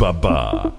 Babá.